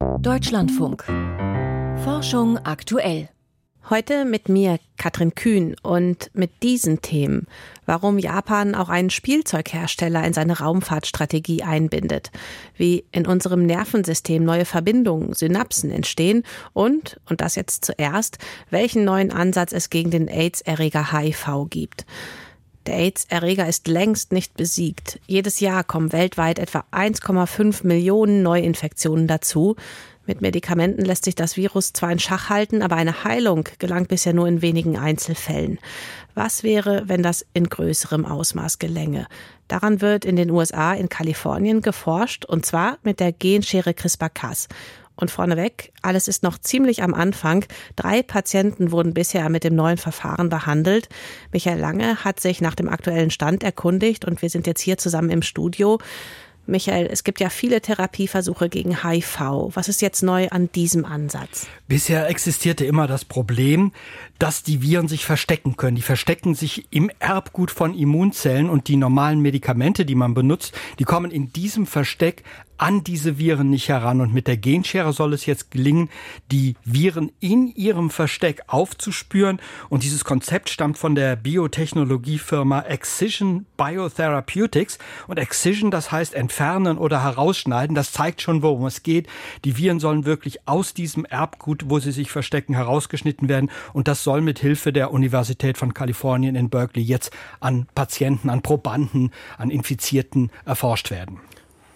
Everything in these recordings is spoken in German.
Deutschlandfunk. Forschung aktuell. Heute mit mir Katrin Kühn und mit diesen Themen. Warum Japan auch einen Spielzeughersteller in seine Raumfahrtstrategie einbindet. Wie in unserem Nervensystem neue Verbindungen, Synapsen entstehen und, und das jetzt zuerst, welchen neuen Ansatz es gegen den AIDS-Erreger HIV gibt. Der AIDS-Erreger ist längst nicht besiegt. Jedes Jahr kommen weltweit etwa 1,5 Millionen Neuinfektionen dazu. Mit Medikamenten lässt sich das Virus zwar in Schach halten, aber eine Heilung gelangt bisher nur in wenigen Einzelfällen. Was wäre, wenn das in größerem Ausmaß gelänge? Daran wird in den USA, in Kalifornien geforscht, und zwar mit der Genschere CRISPR-Cas. Und vorneweg, alles ist noch ziemlich am Anfang. Drei Patienten wurden bisher mit dem neuen Verfahren behandelt. Michael Lange hat sich nach dem aktuellen Stand erkundigt und wir sind jetzt hier zusammen im Studio. Michael, es gibt ja viele Therapieversuche gegen HIV. Was ist jetzt neu an diesem Ansatz? Bisher existierte immer das Problem, dass die Viren sich verstecken können. Die verstecken sich im Erbgut von Immunzellen und die normalen Medikamente, die man benutzt, die kommen in diesem Versteck an diese Viren nicht heran. Und mit der Genschere soll es jetzt gelingen, die Viren in ihrem Versteck aufzuspüren. Und dieses Konzept stammt von der Biotechnologiefirma Excision Biotherapeutics. Und Excision, das heißt entfernen oder herausschneiden, das zeigt schon, worum es geht. Die Viren sollen wirklich aus diesem Erbgut, wo sie sich verstecken, herausgeschnitten werden. Und das soll mit Hilfe der Universität von Kalifornien in Berkeley jetzt an Patienten, an Probanden, an Infizierten erforscht werden.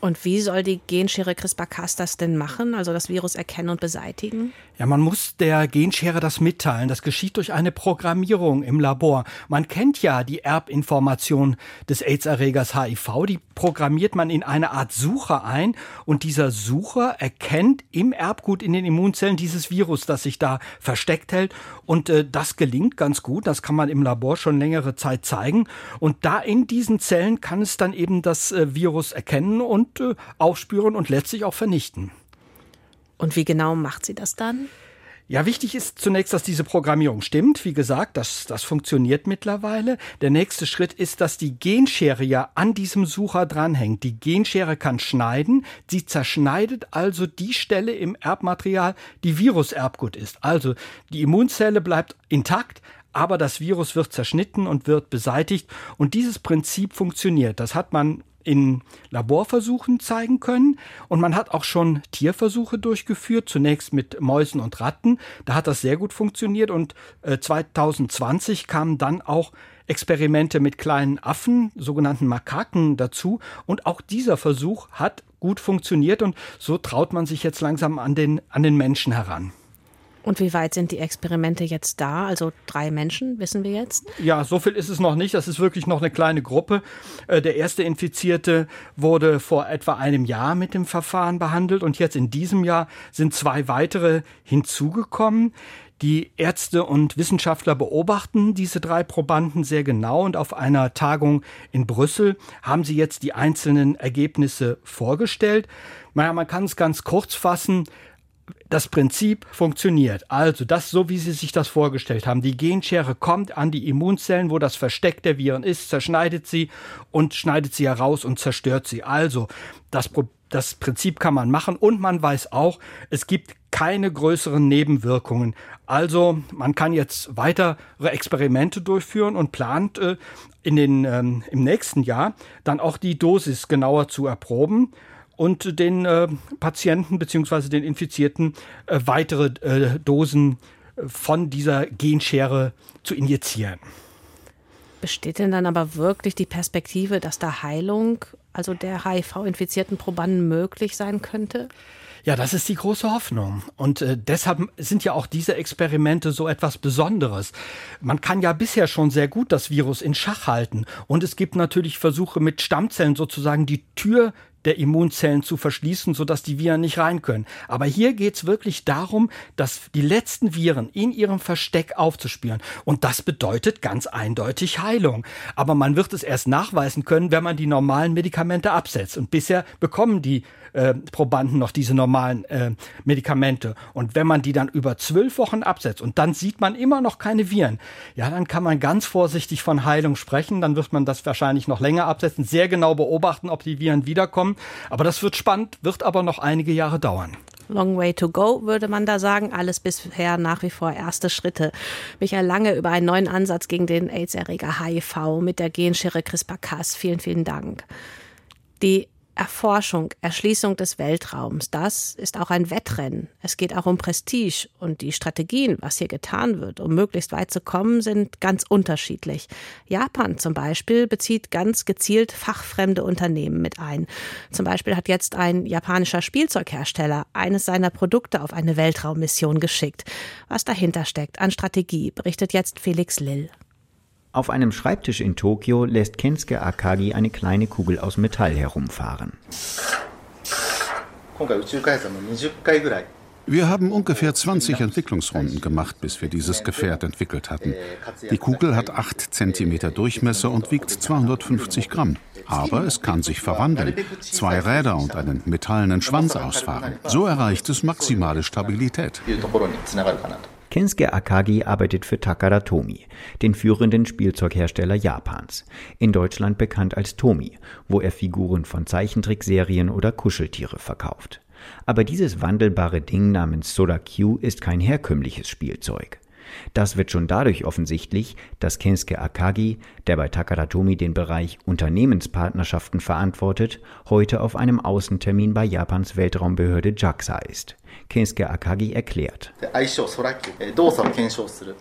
Und wie soll die Genschere CRISPR-Cas das denn machen, also das Virus erkennen und beseitigen? Ja, man muss der Genschere das mitteilen. Das geschieht durch eine Programmierung im Labor. Man kennt ja die Erbinformation des AIDS-Erregers HIV. Die programmiert man in eine Art Sucher ein und dieser Sucher erkennt im Erbgut in den Immunzellen dieses Virus, das sich da versteckt hält. Und äh, das gelingt ganz gut. Das kann man im Labor schon längere Zeit zeigen. Und da in diesen Zellen kann es dann eben das äh, Virus erkennen und äh, aufspüren und letztlich auch vernichten. Und wie genau macht sie das dann? Ja, wichtig ist zunächst, dass diese Programmierung stimmt. Wie gesagt, das, das funktioniert mittlerweile. Der nächste Schritt ist, dass die Genschere ja an diesem Sucher dranhängt. Die Genschere kann schneiden. Sie zerschneidet also die Stelle im Erbmaterial, die Viruserbgut ist. Also die Immunzelle bleibt intakt, aber das Virus wird zerschnitten und wird beseitigt. Und dieses Prinzip funktioniert. Das hat man in Laborversuchen zeigen können. Und man hat auch schon Tierversuche durchgeführt, zunächst mit Mäusen und Ratten. Da hat das sehr gut funktioniert und äh, 2020 kamen dann auch Experimente mit kleinen Affen, sogenannten Makaken dazu. Und auch dieser Versuch hat gut funktioniert und so traut man sich jetzt langsam an den, an den Menschen heran. Und wie weit sind die Experimente jetzt da? Also drei Menschen, wissen wir jetzt? Ja, so viel ist es noch nicht. Das ist wirklich noch eine kleine Gruppe. Äh, der erste Infizierte wurde vor etwa einem Jahr mit dem Verfahren behandelt und jetzt in diesem Jahr sind zwei weitere hinzugekommen. Die Ärzte und Wissenschaftler beobachten diese drei Probanden sehr genau und auf einer Tagung in Brüssel haben sie jetzt die einzelnen Ergebnisse vorgestellt. Naja, man kann es ganz kurz fassen das Prinzip funktioniert. Also das, so wie Sie sich das vorgestellt haben. Die Genschere kommt an die Immunzellen, wo das Versteck der Viren ist, zerschneidet sie und schneidet sie heraus und zerstört sie. Also das, das Prinzip kann man machen und man weiß auch, es gibt keine größeren Nebenwirkungen. Also man kann jetzt weitere Experimente durchführen und plant äh, in den, ähm, im nächsten Jahr dann auch die Dosis genauer zu erproben und den äh, Patienten bzw. den Infizierten äh, weitere äh, Dosen äh, von dieser Genschere zu injizieren. Besteht denn dann aber wirklich die Perspektive, dass da Heilung, also der HIV-infizierten Probanden möglich sein könnte? Ja, das ist die große Hoffnung. Und äh, deshalb sind ja auch diese Experimente so etwas Besonderes. Man kann ja bisher schon sehr gut das Virus in Schach halten. Und es gibt natürlich Versuche mit Stammzellen sozusagen die Tür der Immunzellen zu verschließen, sodass die Viren nicht rein können. Aber hier geht's wirklich darum, dass die letzten Viren in ihrem Versteck aufzuspüren. Und das bedeutet ganz eindeutig Heilung. Aber man wird es erst nachweisen können, wenn man die normalen Medikamente absetzt. Und bisher bekommen die äh, Probanden noch diese normalen äh, Medikamente. Und wenn man die dann über zwölf Wochen absetzt und dann sieht man immer noch keine Viren, ja, dann kann man ganz vorsichtig von Heilung sprechen. Dann wird man das wahrscheinlich noch länger absetzen, sehr genau beobachten, ob die Viren wiederkommen. Aber das wird spannend, wird aber noch einige Jahre dauern. Long way to go, würde man da sagen. Alles bisher nach wie vor erste Schritte. Michael Lange über einen neuen Ansatz gegen den AIDS-Erreger HIV mit der Genschere CRISPR-Cas. Vielen, vielen Dank. Die Erforschung, Erschließung des Weltraums, das ist auch ein Wettrennen. Es geht auch um Prestige und die Strategien, was hier getan wird, um möglichst weit zu kommen, sind ganz unterschiedlich. Japan zum Beispiel bezieht ganz gezielt fachfremde Unternehmen mit ein. Zum Beispiel hat jetzt ein japanischer Spielzeughersteller eines seiner Produkte auf eine Weltraummission geschickt. Was dahinter steckt an Strategie, berichtet jetzt Felix Lill. Auf einem Schreibtisch in Tokio lässt Kensuke Akagi eine kleine Kugel aus Metall herumfahren. Wir haben ungefähr 20 Entwicklungsrunden gemacht, bis wir dieses Gefährt entwickelt hatten. Die Kugel hat 8 cm Durchmesser und wiegt 250 Gramm. Aber es kann sich verwandeln, zwei Räder und einen metallenen Schwanz ausfahren. So erreicht es maximale Stabilität. Kensuke Akagi arbeitet für Takara Tomy, den führenden Spielzeughersteller Japans, in Deutschland bekannt als Tomy, wo er Figuren von Zeichentrickserien oder Kuscheltiere verkauft. Aber dieses wandelbare Ding namens Soda Q ist kein herkömmliches Spielzeug. Das wird schon dadurch offensichtlich, dass Kensuke Akagi, der bei Takaratomi den Bereich Unternehmenspartnerschaften verantwortet, heute auf einem Außentermin bei Japans Weltraumbehörde JAXA ist. Kensuke Akagi erklärt.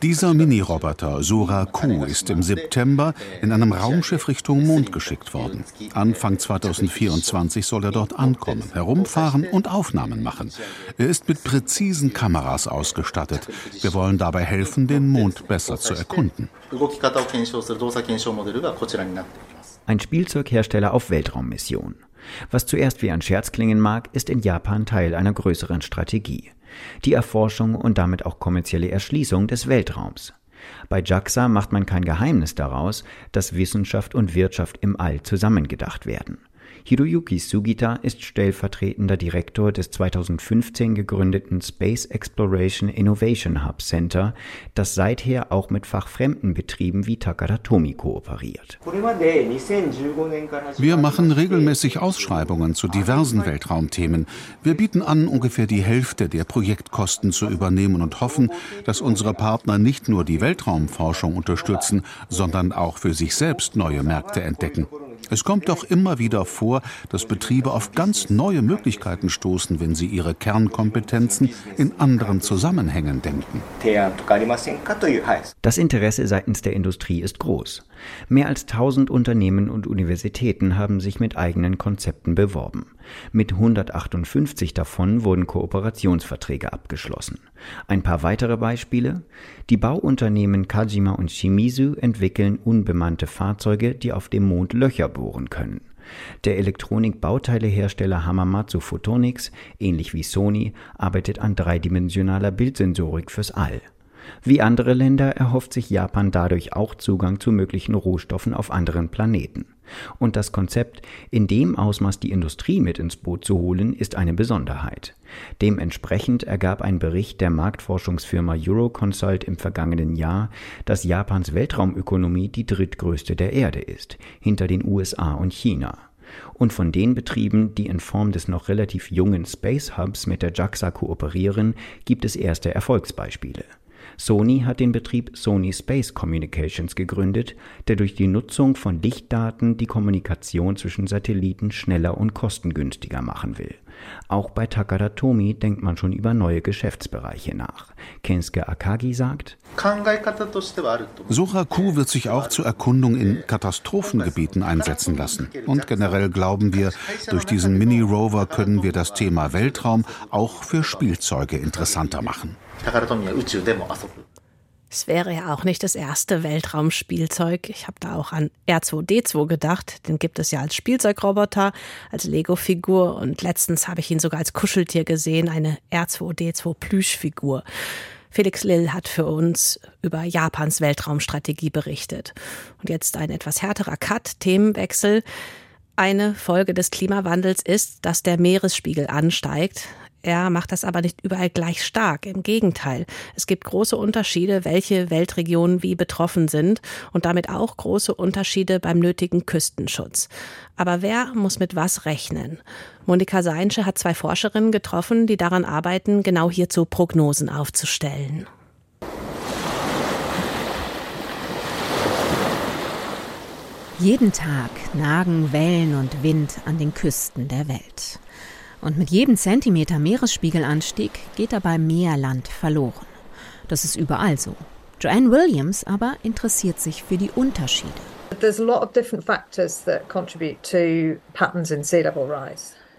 Dieser Mini-Roboter Sora Q ist im September in einem Raumschiff Richtung Mond geschickt worden. Anfang 2024 soll er dort ankommen, herumfahren und Aufnahmen machen. Er ist mit präzisen Kameras ausgestattet. Wir wollen dabei helfen, den Mond besser zu erkunden. Ein Spielzeughersteller auf Weltraummission. Was zuerst wie ein Scherz klingen mag, ist in Japan Teil einer größeren Strategie. Die Erforschung und damit auch kommerzielle Erschließung des Weltraums. Bei JAXA macht man kein Geheimnis daraus, dass Wissenschaft und Wirtschaft im All zusammengedacht werden. Hiroyuki Sugita ist stellvertretender Direktor des 2015 gegründeten Space Exploration Innovation Hub Center, das seither auch mit fachfremden Betrieben wie Takara Tomy kooperiert. Wir machen regelmäßig Ausschreibungen zu diversen Weltraumthemen. Wir bieten an, ungefähr die Hälfte der Projektkosten zu übernehmen und hoffen, dass unsere Partner nicht nur die Weltraumforschung unterstützen, sondern auch für sich selbst neue Märkte entdecken. Es kommt doch immer wieder vor, dass Betriebe auf ganz neue Möglichkeiten stoßen, wenn sie ihre Kernkompetenzen in anderen Zusammenhängen denken. Das Interesse seitens der Industrie ist groß. Mehr als 1000 Unternehmen und Universitäten haben sich mit eigenen Konzepten beworben. Mit 158 davon wurden Kooperationsverträge abgeschlossen. Ein paar weitere Beispiele. Die Bauunternehmen Kajima und Shimizu entwickeln unbemannte Fahrzeuge, die auf dem Mond Löcher bohren können. Der Elektronikbauteilehersteller Hamamatsu Photonics, ähnlich wie Sony, arbeitet an dreidimensionaler Bildsensorik fürs All. Wie andere Länder erhofft sich Japan dadurch auch Zugang zu möglichen Rohstoffen auf anderen Planeten. Und das Konzept, in dem Ausmaß die Industrie mit ins Boot zu holen, ist eine Besonderheit. Dementsprechend ergab ein Bericht der Marktforschungsfirma Euroconsult im vergangenen Jahr, dass Japans Weltraumökonomie die drittgrößte der Erde ist, hinter den USA und China. Und von den Betrieben, die in Form des noch relativ jungen Space Hubs mit der JAXA kooperieren, gibt es erste Erfolgsbeispiele. Sony hat den Betrieb Sony Space Communications gegründet, der durch die Nutzung von Lichtdaten die Kommunikation zwischen Satelliten schneller und kostengünstiger machen will. Auch bei Takara Tomy denkt man schon über neue Geschäftsbereiche nach. Kensuke Akagi sagt, Soraku wird sich auch zur Erkundung in Katastrophengebieten einsetzen lassen. Und generell glauben wir, durch diesen Mini-Rover können wir das Thema Weltraum auch für Spielzeuge interessanter machen. Es wäre ja auch nicht das erste Weltraumspielzeug. Ich habe da auch an R2D2 gedacht. Den gibt es ja als Spielzeugroboter, als Lego-Figur und letztens habe ich ihn sogar als Kuscheltier gesehen, eine R2D2 Plüschfigur. Felix Lill hat für uns über Japans Weltraumstrategie berichtet. Und jetzt ein etwas härterer Cut, Themenwechsel. Eine Folge des Klimawandels ist, dass der Meeresspiegel ansteigt. Er macht das aber nicht überall gleich stark. Im Gegenteil. Es gibt große Unterschiede, welche Weltregionen wie betroffen sind und damit auch große Unterschiede beim nötigen Küstenschutz. Aber wer muss mit was rechnen? Monika Seinsche hat zwei Forscherinnen getroffen, die daran arbeiten, genau hierzu Prognosen aufzustellen. Jeden Tag nagen Wellen und Wind an den Küsten der Welt. Und mit jedem Zentimeter Meeresspiegelanstieg geht dabei mehr Land verloren. Das ist überall so. Joanne Williams aber interessiert sich für die Unterschiede.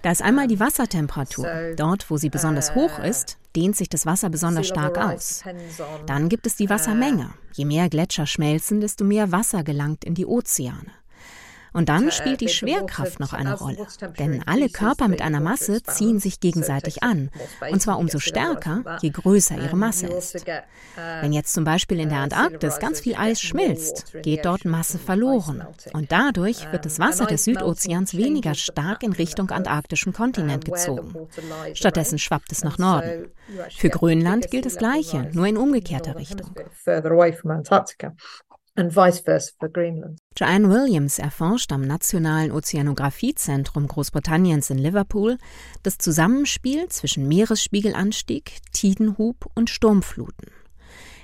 Da ist einmal die Wassertemperatur. Dort, wo sie besonders uh, hoch ist, dehnt sich das Wasser besonders stark aus. Dann gibt es die Wassermenge. Uh, Je mehr Gletscher schmelzen, desto mehr Wasser gelangt in die Ozeane. Und dann spielt die Schwerkraft noch eine Rolle. Denn alle Körper mit einer Masse ziehen sich gegenseitig an. Und zwar umso stärker, je größer ihre Masse ist. Wenn jetzt zum Beispiel in der Antarktis ganz viel Eis schmilzt, geht dort Masse verloren. Und dadurch wird das Wasser des Südozeans weniger stark in Richtung antarktischen Kontinent gezogen. Stattdessen schwappt es nach Norden. Für Grönland gilt das Gleiche, nur in umgekehrter Richtung and vice versa for Greenland. Joanne Williams erforscht am Nationalen Ozeanographiezentrum Großbritanniens in Liverpool das Zusammenspiel zwischen Meeresspiegelanstieg, Tidenhub und Sturmfluten.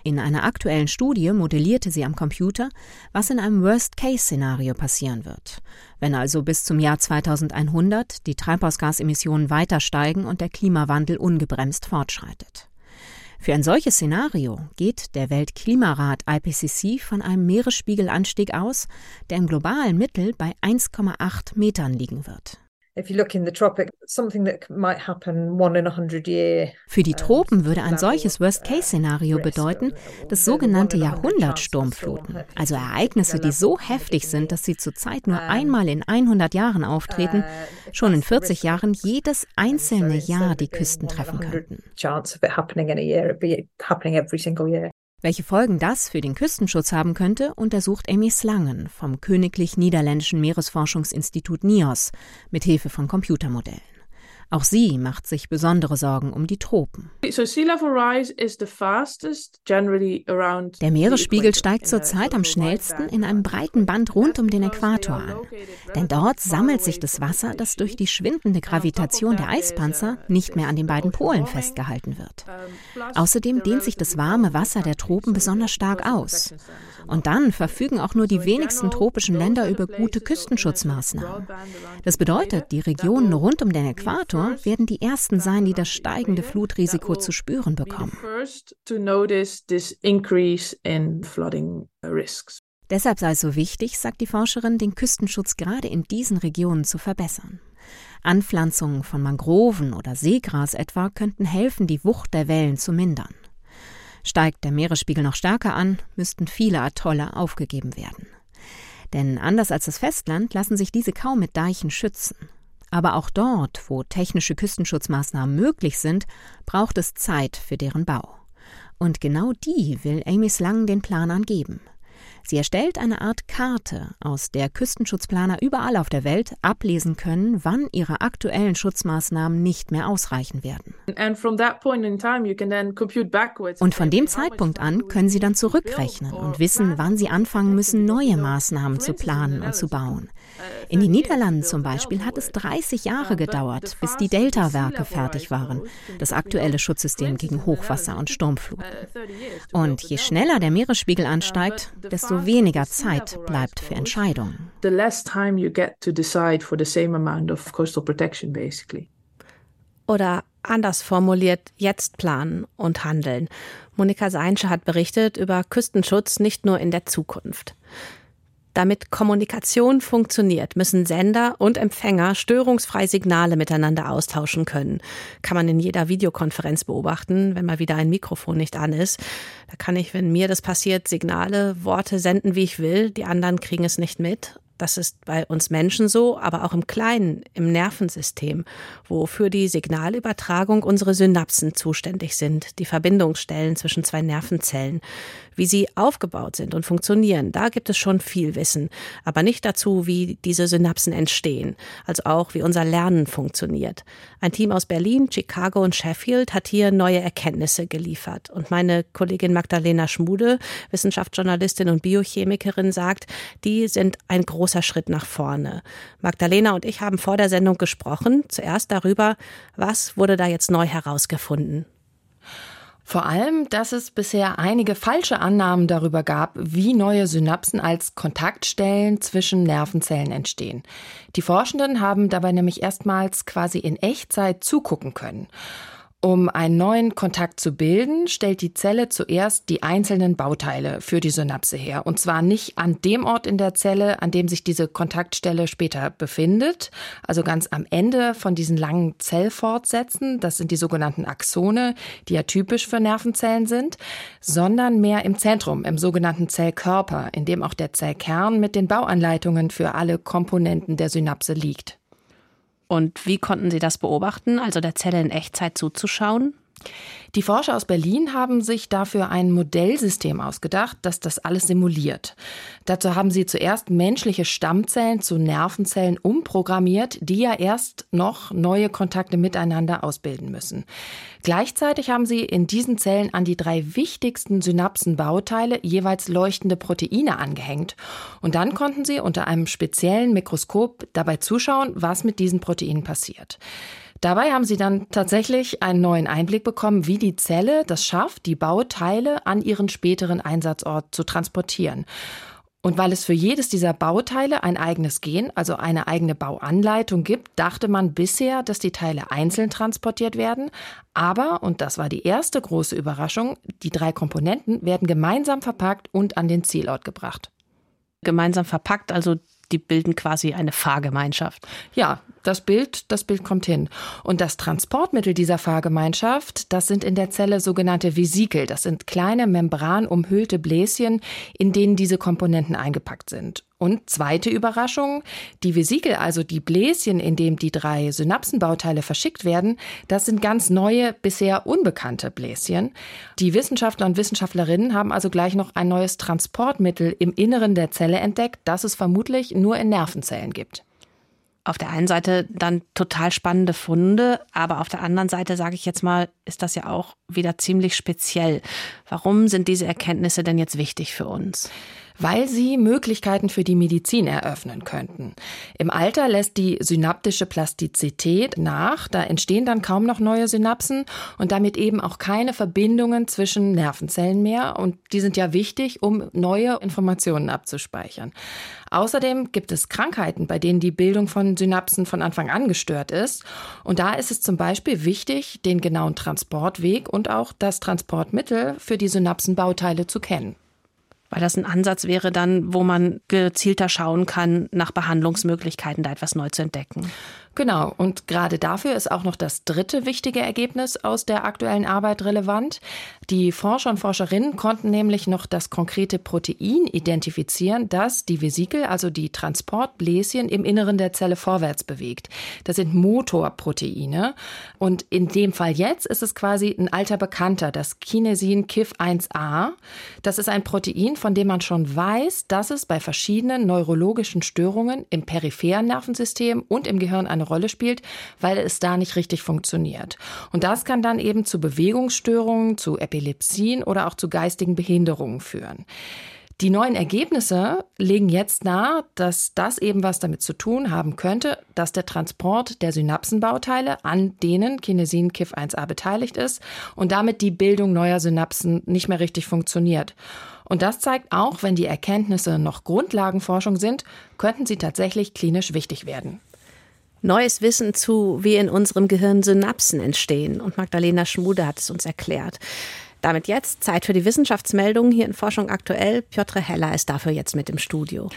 In einer aktuellen Studie modellierte sie am Computer, was in einem Worst-Case-Szenario passieren wird, wenn also bis zum Jahr 2100 die Treibhausgasemissionen weiter steigen und der Klimawandel ungebremst fortschreitet. Für ein solches Szenario geht der Weltklimarat IPCC von einem Meeresspiegelanstieg aus, der im globalen Mittel bei 1,8 Metern liegen wird. Für die Tropen würde ein solches Worst-Case-Szenario bedeuten, dass sogenannte Jahrhundertsturmfluten, also Ereignisse, die so heftig sind, dass sie zurzeit nur einmal in 100 Jahren auftreten, schon in 40 Jahren jedes einzelne Jahr die Küsten treffen könnten. Welche Folgen das für den Küstenschutz haben könnte, untersucht Amy Slangen vom Königlich Niederländischen Meeresforschungsinstitut NIOS mit Hilfe von Computermodellen. Auch sie macht sich besondere Sorgen um die Tropen. Der Meeresspiegel steigt zurzeit am schnellsten in einem breiten Band rund um den Äquator an. Denn dort sammelt sich das Wasser, das durch die schwindende Gravitation der Eispanzer nicht mehr an den beiden Polen festgehalten wird. Außerdem dehnt sich das warme Wasser der Tropen besonders stark aus. Und dann verfügen auch nur die wenigsten tropischen Länder über gute Küstenschutzmaßnahmen. Das bedeutet, die Regionen rund um den Äquator werden die ersten sein, die das steigende Flutrisiko zu spüren bekommen. Deshalb sei es so wichtig, sagt die Forscherin, den Küstenschutz gerade in diesen Regionen zu verbessern. Anpflanzungen von Mangroven oder Seegras etwa könnten helfen, die Wucht der Wellen zu mindern. Steigt der Meeresspiegel noch stärker an, müssten viele Atolle aufgegeben werden. Denn anders als das Festland lassen sich diese kaum mit Deichen schützen. Aber auch dort, wo technische Küstenschutzmaßnahmen möglich sind, braucht es Zeit für deren Bau. Und genau die will Amy Slang den Planern geben. Sie erstellt eine Art Karte, aus der Küstenschutzplaner überall auf der Welt ablesen können, wann ihre aktuellen Schutzmaßnahmen nicht mehr ausreichen werden. Und von dem Zeitpunkt an können sie dann zurückrechnen und wissen, wann sie anfangen müssen, neue Maßnahmen zu planen und zu bauen. In den Niederlanden zum Beispiel hat es 30 Jahre gedauert, bis die Delta-Werke fertig waren, das aktuelle Schutzsystem gegen Hochwasser und Sturmfluten. Und je schneller der Meeresspiegel ansteigt, desto weniger Zeit bleibt für Entscheidungen. Oder anders formuliert, jetzt planen und handeln. Monika Seinsche hat berichtet über Küstenschutz nicht nur in der Zukunft. Damit Kommunikation funktioniert, müssen Sender und Empfänger störungsfrei Signale miteinander austauschen können. Kann man in jeder Videokonferenz beobachten, wenn mal wieder ein Mikrofon nicht an ist. Da kann ich, wenn mir das passiert, Signale, Worte senden, wie ich will. Die anderen kriegen es nicht mit. Das ist bei uns Menschen so, aber auch im Kleinen, im Nervensystem, wo für die Signalübertragung unsere Synapsen zuständig sind, die Verbindungsstellen zwischen zwei Nervenzellen. Wie sie aufgebaut sind und funktionieren, da gibt es schon viel Wissen, aber nicht dazu, wie diese Synapsen entstehen, also auch wie unser Lernen funktioniert. Ein Team aus Berlin, Chicago und Sheffield hat hier neue Erkenntnisse geliefert. Und meine Kollegin Magdalena Schmude, Wissenschaftsjournalistin und Biochemikerin, sagt, die sind ein großer Schritt nach vorne. Magdalena und ich haben vor der Sendung gesprochen, zuerst darüber, was wurde da jetzt neu herausgefunden. Vor allem, dass es bisher einige falsche Annahmen darüber gab, wie neue Synapsen als Kontaktstellen zwischen Nervenzellen entstehen. Die Forschenden haben dabei nämlich erstmals quasi in Echtzeit zugucken können. Um einen neuen Kontakt zu bilden, stellt die Zelle zuerst die einzelnen Bauteile für die Synapse her. Und zwar nicht an dem Ort in der Zelle, an dem sich diese Kontaktstelle später befindet, also ganz am Ende von diesen langen Zellfortsätzen, das sind die sogenannten Axone, die ja typisch für Nervenzellen sind, sondern mehr im Zentrum, im sogenannten Zellkörper, in dem auch der Zellkern mit den Bauanleitungen für alle Komponenten der Synapse liegt. Und wie konnten Sie das beobachten, also der Zelle in Echtzeit zuzuschauen? Die Forscher aus Berlin haben sich dafür ein Modellsystem ausgedacht, das das alles simuliert. Dazu haben sie zuerst menschliche Stammzellen zu Nervenzellen umprogrammiert, die ja erst noch neue Kontakte miteinander ausbilden müssen. Gleichzeitig haben sie in diesen Zellen an die drei wichtigsten Synapsenbauteile jeweils leuchtende Proteine angehängt. Und dann konnten sie unter einem speziellen Mikroskop dabei zuschauen, was mit diesen Proteinen passiert. Dabei haben sie dann tatsächlich einen neuen Einblick bekommen, wie die Zelle das schafft, die Bauteile an ihren späteren Einsatzort zu transportieren. Und weil es für jedes dieser Bauteile ein eigenes Gen, also eine eigene Bauanleitung gibt, dachte man bisher, dass die Teile einzeln transportiert werden. Aber, und das war die erste große Überraschung, die drei Komponenten werden gemeinsam verpackt und an den Zielort gebracht. Gemeinsam verpackt, also die bilden quasi eine Fahrgemeinschaft. Ja, das Bild, das Bild kommt hin. Und das Transportmittel dieser Fahrgemeinschaft, das sind in der Zelle sogenannte Vesikel. Das sind kleine membranumhüllte Bläschen, in denen diese Komponenten eingepackt sind. Und zweite Überraschung, die Vesikel, also die Bläschen, in dem die drei Synapsenbauteile verschickt werden, das sind ganz neue, bisher unbekannte Bläschen. Die Wissenschaftler und Wissenschaftlerinnen haben also gleich noch ein neues Transportmittel im Inneren der Zelle entdeckt, das es vermutlich nur in Nervenzellen gibt auf der einen Seite dann total spannende Funde, aber auf der anderen Seite, sage ich jetzt mal, ist das ja auch wieder ziemlich speziell. Warum sind diese Erkenntnisse denn jetzt wichtig für uns? weil sie Möglichkeiten für die Medizin eröffnen könnten. Im Alter lässt die synaptische Plastizität nach, da entstehen dann kaum noch neue Synapsen und damit eben auch keine Verbindungen zwischen Nervenzellen mehr und die sind ja wichtig, um neue Informationen abzuspeichern. Außerdem gibt es Krankheiten, bei denen die Bildung von Synapsen von Anfang an gestört ist. Und da ist es zum Beispiel wichtig, den genauen Transportweg und auch das Transportmittel für die Synapsenbauteile zu kennen weil das ein Ansatz wäre dann, wo man gezielter schauen kann, nach Behandlungsmöglichkeiten da etwas neu zu entdecken. Genau, und gerade dafür ist auch noch das dritte wichtige Ergebnis aus der aktuellen Arbeit relevant. Die Forscher und Forscherinnen konnten nämlich noch das konkrete Protein identifizieren, das die Vesikel, also die Transportbläschen im Inneren der Zelle vorwärts bewegt. Das sind Motorproteine. Und in dem Fall jetzt ist es quasi ein alter Bekannter, das Kinesin KIF1A. Das ist ein Protein, von dem man schon weiß, dass es bei verschiedenen neurologischen Störungen im peripheren Nervensystem und im Gehirn eine Rolle spielt, weil es da nicht richtig funktioniert. Und das kann dann eben zu Bewegungsstörungen, zu Epilepsien oder auch zu geistigen Behinderungen führen. Die neuen Ergebnisse legen jetzt nahe, dass das eben was damit zu tun haben könnte, dass der Transport der Synapsenbauteile, an denen Kinesin KIF1A beteiligt ist, und damit die Bildung neuer Synapsen nicht mehr richtig funktioniert. Und das zeigt auch, wenn die Erkenntnisse noch Grundlagenforschung sind, könnten sie tatsächlich klinisch wichtig werden. Neues Wissen zu, wie in unserem Gehirn Synapsen entstehen. Und Magdalena Schmude hat es uns erklärt. Damit jetzt Zeit für die Wissenschaftsmeldungen hier in Forschung aktuell. Piotr Heller ist dafür jetzt mit im Studio.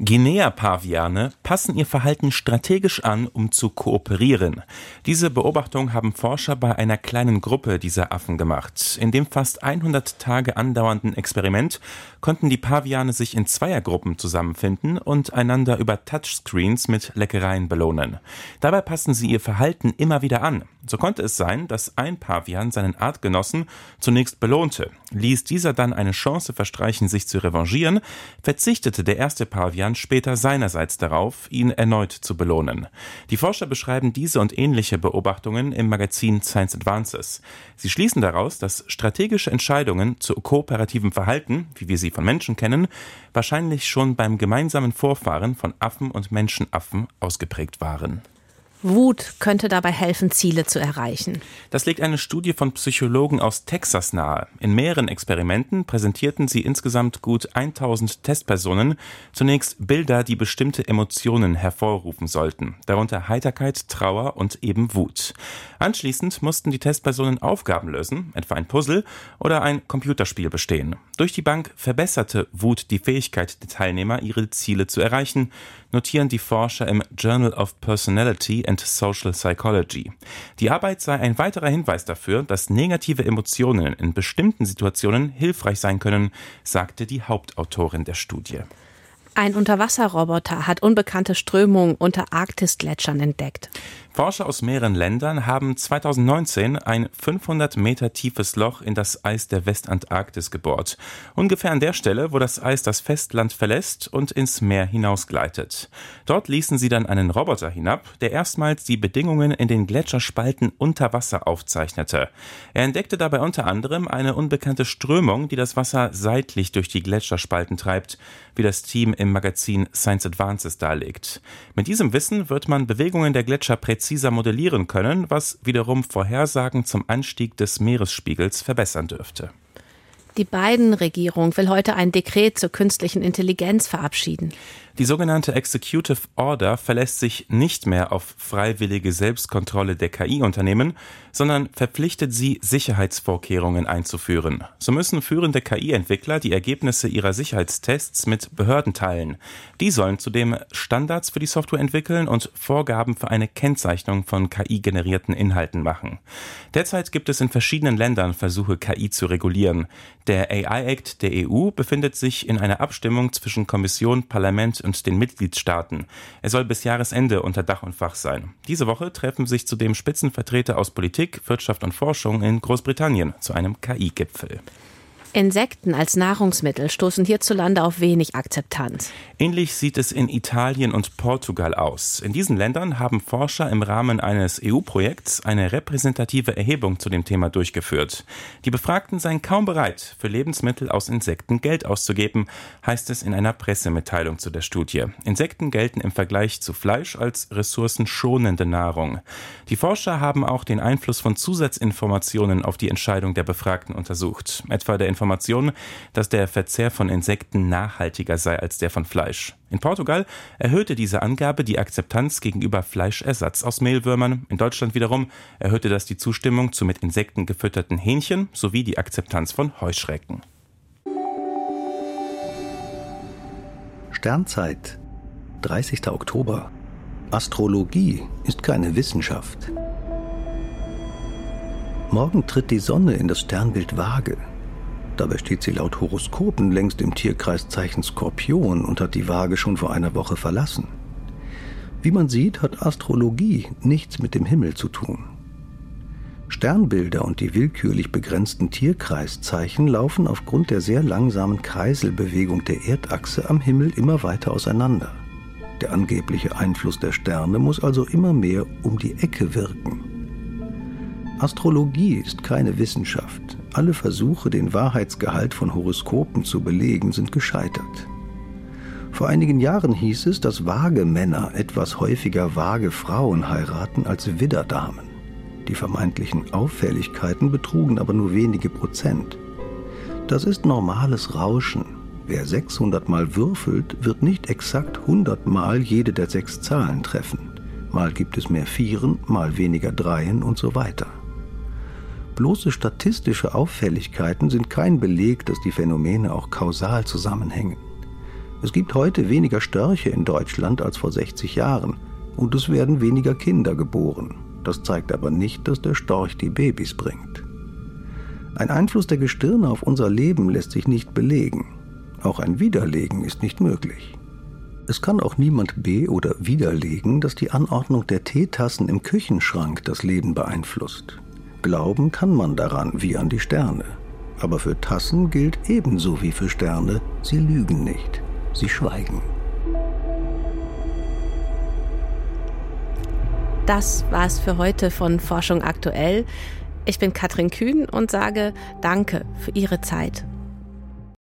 Guinea-Paviane passen ihr Verhalten strategisch an, um zu kooperieren. Diese Beobachtung haben Forscher bei einer kleinen Gruppe dieser Affen gemacht. In dem fast 100 Tage andauernden Experiment konnten die Paviane sich in Zweiergruppen zusammenfinden und einander über Touchscreens mit Leckereien belohnen. Dabei passen sie ihr Verhalten immer wieder an. So konnte es sein, dass ein Pavian seinen Artgenossen zunächst belohnte. Ließ dieser dann eine Chance verstreichen, sich zu revanchieren, verzichtete der erste Pavian später seinerseits darauf, ihn erneut zu belohnen. Die Forscher beschreiben diese und ähnliche Beobachtungen im Magazin Science Advances. Sie schließen daraus, dass strategische Entscheidungen zu kooperativem Verhalten, wie wir sie von Menschen kennen, wahrscheinlich schon beim gemeinsamen Vorfahren von Affen und Menschenaffen ausgeprägt waren. Wut könnte dabei helfen, Ziele zu erreichen. Das legt eine Studie von Psychologen aus Texas nahe. In mehreren Experimenten präsentierten sie insgesamt gut 1000 Testpersonen zunächst Bilder, die bestimmte Emotionen hervorrufen sollten, darunter Heiterkeit, Trauer und eben Wut. Anschließend mussten die Testpersonen Aufgaben lösen, etwa ein Puzzle oder ein Computerspiel bestehen. Durch die Bank verbesserte Wut die Fähigkeit der Teilnehmer, ihre Ziele zu erreichen, notieren die Forscher im Journal of Personality and Social Psychology. Die Arbeit sei ein weiterer Hinweis dafür, dass negative Emotionen in bestimmten Situationen hilfreich sein können, sagte die Hauptautorin der Studie. Ein Unterwasserroboter hat unbekannte Strömungen unter Arktisgletschern entdeckt. Forscher aus mehreren Ländern haben 2019 ein 500 Meter tiefes Loch in das Eis der Westantarktis gebohrt. Ungefähr an der Stelle, wo das Eis das Festland verlässt und ins Meer hinausgleitet. Dort ließen sie dann einen Roboter hinab, der erstmals die Bedingungen in den Gletscherspalten unter Wasser aufzeichnete. Er entdeckte dabei unter anderem eine unbekannte Strömung, die das Wasser seitlich durch die Gletscherspalten treibt, wie das Team im Magazin Science Advances darlegt. Mit diesem Wissen wird man Bewegungen der Gletscher präzise präziser modellieren können, was wiederum Vorhersagen zum Anstieg des Meeresspiegels verbessern dürfte. Die Biden-Regierung will heute ein Dekret zur künstlichen Intelligenz verabschieden. Die sogenannte Executive Order verlässt sich nicht mehr auf freiwillige Selbstkontrolle der KI-Unternehmen, sondern verpflichtet sie, Sicherheitsvorkehrungen einzuführen. So müssen führende KI-Entwickler die Ergebnisse ihrer Sicherheitstests mit Behörden teilen. Die sollen zudem Standards für die Software entwickeln und Vorgaben für eine Kennzeichnung von KI-generierten Inhalten machen. Derzeit gibt es in verschiedenen Ländern Versuche, KI zu regulieren. Der AI Act der EU befindet sich in einer Abstimmung zwischen Kommission, Parlament und den Mitgliedstaaten. Er soll bis Jahresende unter Dach und Fach sein. Diese Woche treffen sich zudem Spitzenvertreter aus Politik, Wirtschaft und Forschung in Großbritannien zu einem KI-Gipfel. Insekten als Nahrungsmittel stoßen hierzulande auf wenig Akzeptanz. Ähnlich sieht es in Italien und Portugal aus. In diesen Ländern haben Forscher im Rahmen eines EU-Projekts eine repräsentative Erhebung zu dem Thema durchgeführt. Die Befragten seien kaum bereit, für Lebensmittel aus Insekten Geld auszugeben, heißt es in einer Pressemitteilung zu der Studie. Insekten gelten im Vergleich zu Fleisch als ressourcenschonende Nahrung. Die Forscher haben auch den Einfluss von Zusatzinformationen auf die Entscheidung der Befragten untersucht, etwa der dass der Verzehr von Insekten nachhaltiger sei als der von Fleisch. In Portugal erhöhte diese Angabe die Akzeptanz gegenüber Fleischersatz aus Mehlwürmern. In Deutschland wiederum erhöhte das die Zustimmung zu mit Insekten gefütterten Hähnchen sowie die Akzeptanz von Heuschrecken. Sternzeit, 30. Oktober. Astrologie ist keine Wissenschaft. Morgen tritt die Sonne in das Sternbild Waage. Dabei steht sie laut Horoskopen längst im Tierkreiszeichen Skorpion und hat die Waage schon vor einer Woche verlassen. Wie man sieht, hat Astrologie nichts mit dem Himmel zu tun. Sternbilder und die willkürlich begrenzten Tierkreiszeichen laufen aufgrund der sehr langsamen Kreiselbewegung der Erdachse am Himmel immer weiter auseinander. Der angebliche Einfluss der Sterne muss also immer mehr um die Ecke wirken. Astrologie ist keine Wissenschaft. Alle Versuche, den Wahrheitsgehalt von Horoskopen zu belegen, sind gescheitert. Vor einigen Jahren hieß es, dass vage Männer etwas häufiger vage Frauen heiraten als Widderdamen. Die vermeintlichen Auffälligkeiten betrugen aber nur wenige Prozent. Das ist normales Rauschen. Wer 600 Mal würfelt, wird nicht exakt 100 Mal jede der sechs Zahlen treffen. Mal gibt es mehr Vieren, mal weniger Dreien und so weiter. Bloße statistische Auffälligkeiten sind kein Beleg, dass die Phänomene auch kausal zusammenhängen. Es gibt heute weniger Störche in Deutschland als vor 60 Jahren und es werden weniger Kinder geboren. Das zeigt aber nicht, dass der Storch die Babys bringt. Ein Einfluss der Gestirne auf unser Leben lässt sich nicht belegen. Auch ein Widerlegen ist nicht möglich. Es kann auch niemand be- oder widerlegen, dass die Anordnung der Teetassen im Küchenschrank das Leben beeinflusst. Glauben kann man daran wie an die Sterne. Aber für Tassen gilt ebenso wie für Sterne, sie lügen nicht, sie schweigen. Das war's für heute von Forschung aktuell. Ich bin Katrin Kühn und sage Danke für Ihre Zeit